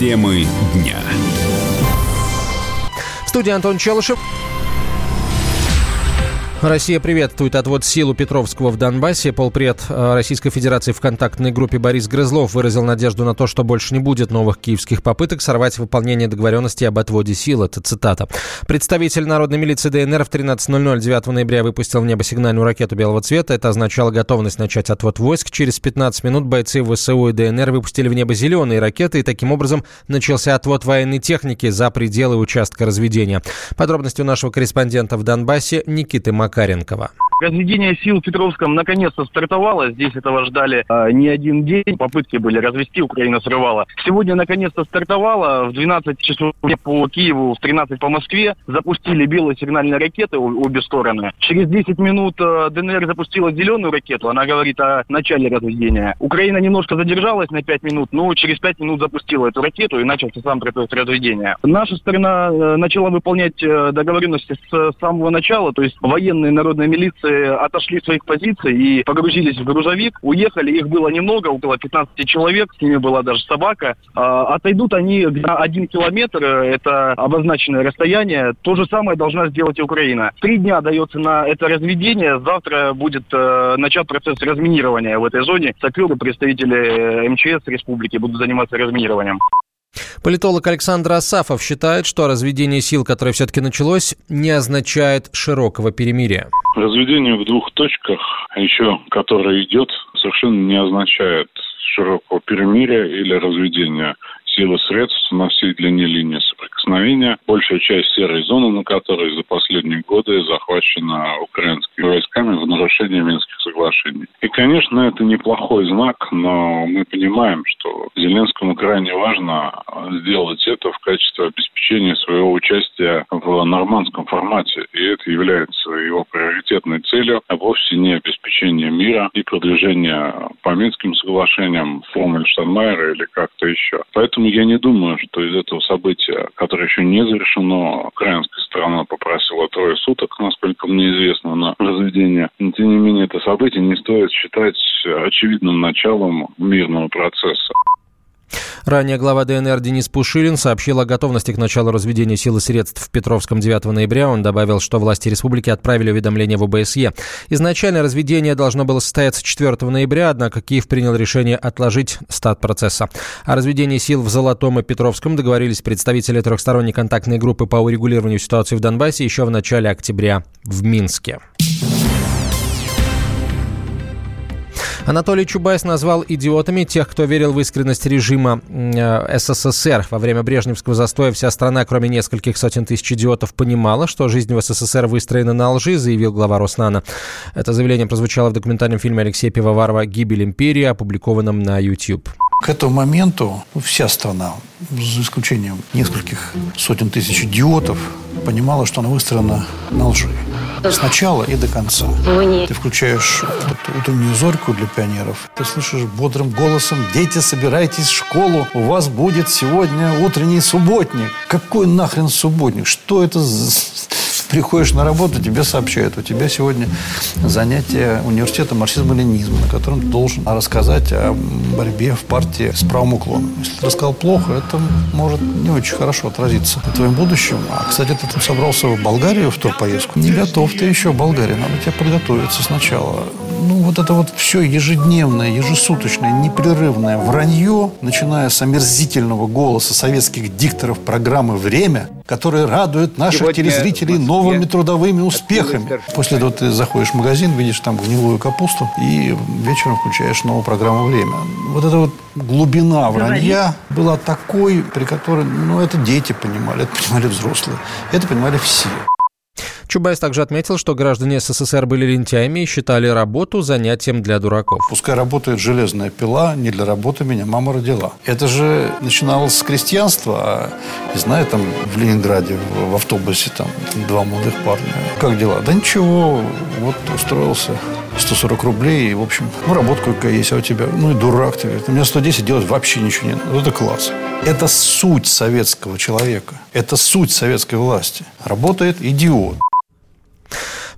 Темы дня. Студия Антон Челышев. Россия приветствует отвод сил у Петровского в Донбассе. Полпред э, Российской Федерации в контактной группе Борис Грызлов выразил надежду на то, что больше не будет новых киевских попыток сорвать выполнение договоренности об отводе сил. Это цитата. Представитель народной милиции ДНР в 13.00 9 ноября выпустил в небо сигнальную ракету белого цвета. Это означало готовность начать отвод войск. Через 15 минут бойцы ВСУ и ДНР выпустили в небо зеленые ракеты, и таким образом начался отвод военной техники за пределы участка разведения. Подробности у нашего корреспондента в Донбассе Никиты Мак Макаренкова. Разведение сил в Петровском наконец-то стартовало. Здесь этого ждали э, не один день. Попытки были развести, Украина срывала. Сегодня наконец-то стартовало. В 12 часов по Киеву, в 13 по Москве запустили белые сигнальные ракеты обе стороны. Через 10 минут э, ДНР запустила зеленую ракету. Она говорит о начале разведения. Украина немножко задержалась на 5 минут, но через 5 минут запустила эту ракету и начался сам процесс разведения. Наша сторона э, начала выполнять э, договоренности с самого начала, то есть военные народная милиция отошли с своих позиций и погрузились в грузовик, уехали, их было немного, около 15 человек, с ними была даже собака. А, отойдут они на один километр, это обозначенное расстояние. То же самое должна сделать Украина. Три дня дается на это разведение, завтра будет э, начат процесс разминирования в этой зоне. Саперы, представители МЧС республики будут заниматься разминированием. Политолог Александр Асафов считает, что разведение сил, которое все-таки началось, не означает широкого перемирия. Разведение в двух точках, еще которое идет, совершенно не означает широкого перемирия или разведения сил и средств на всей длине линии соприкосновения. Большая часть серой зоны, на которой за последние годы захвачена украинскими войсками в нарушении Минских соглашений. И, конечно, это неплохой знак, но мы понимаем, что Зеленскому крайне важно сделать это в качестве обеспечения своего участия в нормандском формате. И это является его приоритетной целью, а вовсе не обеспечение мира и продвижение по Минским соглашениям, формуле Штанмайера или как-то еще. Поэтому я не думаю, что из этого события, которое еще не завершено, украинская сторона попросила трое суток, насколько мне известно, на разведение. Но, тем не менее, это событие не стоит считать очевидным началом мирного процесса. Ранее глава ДНР Денис Пушилин сообщил о готовности к началу разведения сил и средств в Петровском 9 ноября. Он добавил, что власти республики отправили уведомление в ОБСЕ. Изначально разведение должно было состояться 4 ноября, однако Киев принял решение отложить старт процесса. О разведении сил в Золотом и Петровском договорились представители трехсторонней контактной группы по урегулированию ситуации в Донбассе еще в начале октября в Минске. Анатолий Чубайс назвал идиотами тех, кто верил в искренность режима э, СССР. Во время Брежневского застоя вся страна, кроме нескольких сотен тысяч идиотов, понимала, что жизнь в СССР выстроена на лжи, заявил глава Роснана. Это заявление прозвучало в документальном фильме Алексея Пивоварова «Гибель империи», опубликованном на YouTube. К этому моменту вся страна, за исключением нескольких сотен тысяч идиотов, понимала, что она выстроена на лжи. С начала и до конца. Ты включаешь вот, утреннюю зорьку для пионеров. Ты слышишь бодрым голосом «Дети, собирайтесь в школу, у вас будет сегодня утренний субботник». Какой нахрен субботник? Что это за приходишь на работу, тебе сообщают, у тебя сегодня занятие университета марксизма-ленизма, на котором ты должен рассказать о борьбе в партии с правым уклоном. Если ты рассказал плохо, это может не очень хорошо отразиться на твоем будущем. А, кстати, ты там собрался в Болгарию в ту поездку. Не готов ты еще в Болгарии, надо тебе подготовиться сначала ну, вот это вот все ежедневное, ежесуточное, непрерывное вранье, начиная с омерзительного голоса советских дикторов программы «Время», которые радуют наших Сегодня телезрителей новыми трудовыми успехами. После этого ты заходишь в магазин, видишь там гнилую капусту и вечером включаешь новую программу «Время». Вот эта вот глубина вранья была такой, при которой, ну, это дети понимали, это понимали взрослые, это понимали все. Чубайс также отметил, что граждане СССР были лентяями и считали работу занятием для дураков. Пускай работает железная пила, не для работы меня мама родила. Это же начиналось с крестьянства, а, не знаю, там в Ленинграде в автобусе там два молодых парня. Как дела? Да ничего, вот устроился. 140 рублей, и, в общем, ну, работа какая есть, а у тебя, ну, и дурак ты. У меня 110 делать вообще ничего нет. Вот это класс. Это суть советского человека. Это суть советской власти. Работает идиот.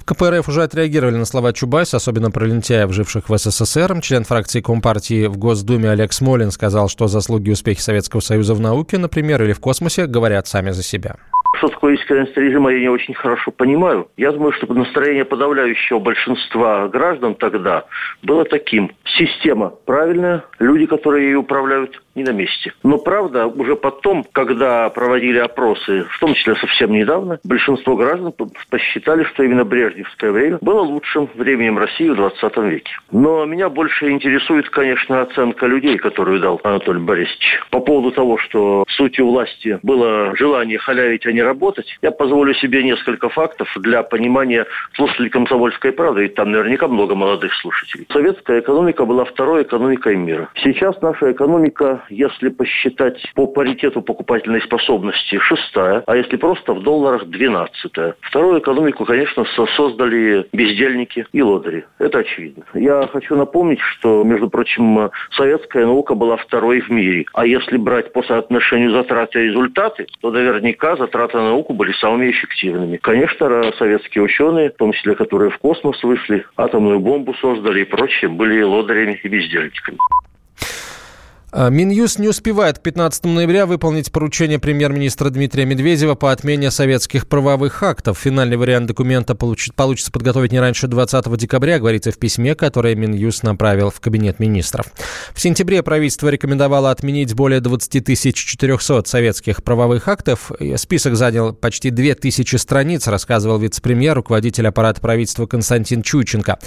В КПРФ уже отреагировали на слова Чубайса, особенно про лентяев, живших в СССР. Член фракции Компартии в Госдуме Олег Смолин сказал, что заслуги и успехи Советского Союза в науке, например, или в космосе, говорят сами за себя что такое искренность режима, я не очень хорошо понимаю. Я думаю, что настроение подавляющего большинства граждан тогда было таким. Система правильная, люди, которые ее управляют, не на месте. Но правда, уже потом, когда проводили опросы, в том числе совсем недавно, большинство граждан посчитали, что именно брежневское время было лучшим временем России в 20 веке. Но меня больше интересует, конечно, оценка людей, которую дал Анатолий Борисович. По поводу того, что сутью власти было желание халявить, а не работать, я позволю себе несколько фактов для понимания слушателей «Комсомольской правды», и там наверняка много молодых слушателей. Советская экономика была второй экономикой мира. Сейчас наша экономика если посчитать по паритету покупательной способности, шестая, а если просто в долларах, двенадцатая. Вторую экономику, конечно, создали бездельники и лодыри. Это очевидно. Я хочу напомнить, что, между прочим, советская наука была второй в мире. А если брать по соотношению затраты и результаты, то наверняка затраты на науку были самыми эффективными. Конечно, советские ученые, в том числе которые в космос вышли, атомную бомбу создали и прочее, были лодырями и бездельниками. А, Минюст не успевает к 15 ноября выполнить поручение премьер-министра Дмитрия Медведева по отмене советских правовых актов. Финальный вариант документа получит, получится подготовить не раньше 20 декабря, говорится в письме, которое Минюст направил в Кабинет министров. В сентябре правительство рекомендовало отменить более 20 400 советских правовых актов. Список занял почти 2000 страниц, рассказывал вице-премьер, руководитель аппарата правительства Константин Чученко.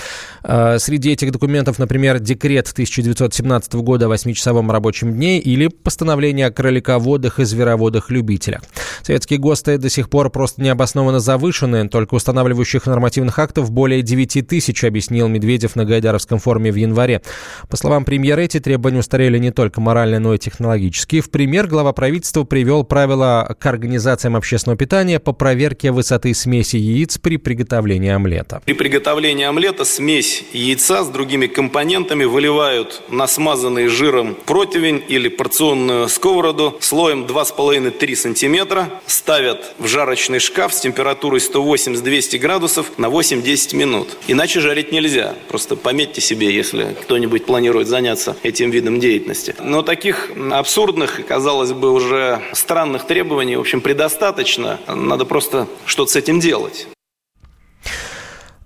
А, среди этих документов, например, декрет 1917 года о 8-часовом рабочем дне или постановление о кролиководах и звероводах-любителях. Советские ГОСТы до сих пор просто необоснованно завышены, только устанавливающих нормативных актов более 9 тысяч, объяснил Медведев на Гайдаровском форуме в январе. По словам премьера, эти требования устарели не только морально, но и технологически. В пример глава правительства привел правила к организациям общественного питания по проверке высоты смеси яиц при приготовлении омлета. При приготовлении омлета смесь яйца с другими компонентами выливают на смазанный жиром против противень или порционную сковороду слоем 2,5-3 сантиметра, ставят в жарочный шкаф с температурой 180-200 градусов на 8-10 минут. Иначе жарить нельзя. Просто пометьте себе, если кто-нибудь планирует заняться этим видом деятельности. Но таких абсурдных, казалось бы, уже странных требований, в общем, предостаточно. Надо просто что-то с этим делать.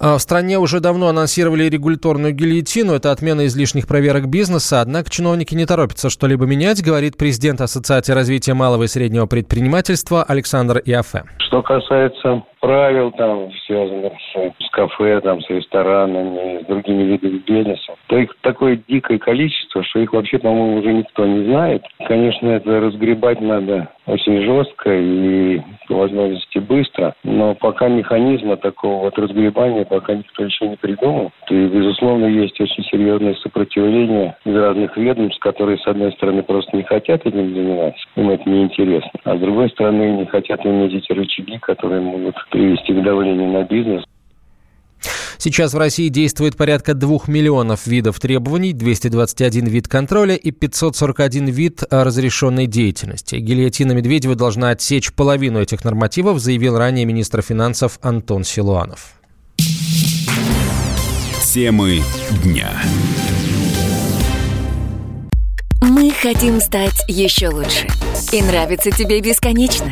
А, в стране уже давно анонсировали регуляторную гильотину. Это отмена излишних проверок бизнеса. Однако чиновники не торопятся что-либо менять, говорит президент Ассоциации развития малого и среднего предпринимательства Александр Иофе. Что касается правил, там, связанных с, с кафе, там, с ресторанами, с другими видами бизнеса, то их такое дикое количество, что их вообще, по-моему, уже никто не знает. Конечно, это разгребать надо очень жестко и по возможности быстро, но пока механизма такого вот разгребания пока никто еще не придумал. И, безусловно, есть очень серьезное сопротивление из разных ведомств, которые, с одной стороны, просто не хотят этим заниматься, им это неинтересно, а с другой стороны, не хотят иметь эти рычаги, которые могут привести к давлению на бизнес. Сейчас в России действует порядка 2 миллионов видов требований, 221 вид контроля и 541 вид разрешенной деятельности. Гильотина Медведева должна отсечь половину этих нормативов, заявил ранее министр финансов Антон Силуанов. Темы дня. Мы хотим стать еще лучше. И нравится тебе бесконечно.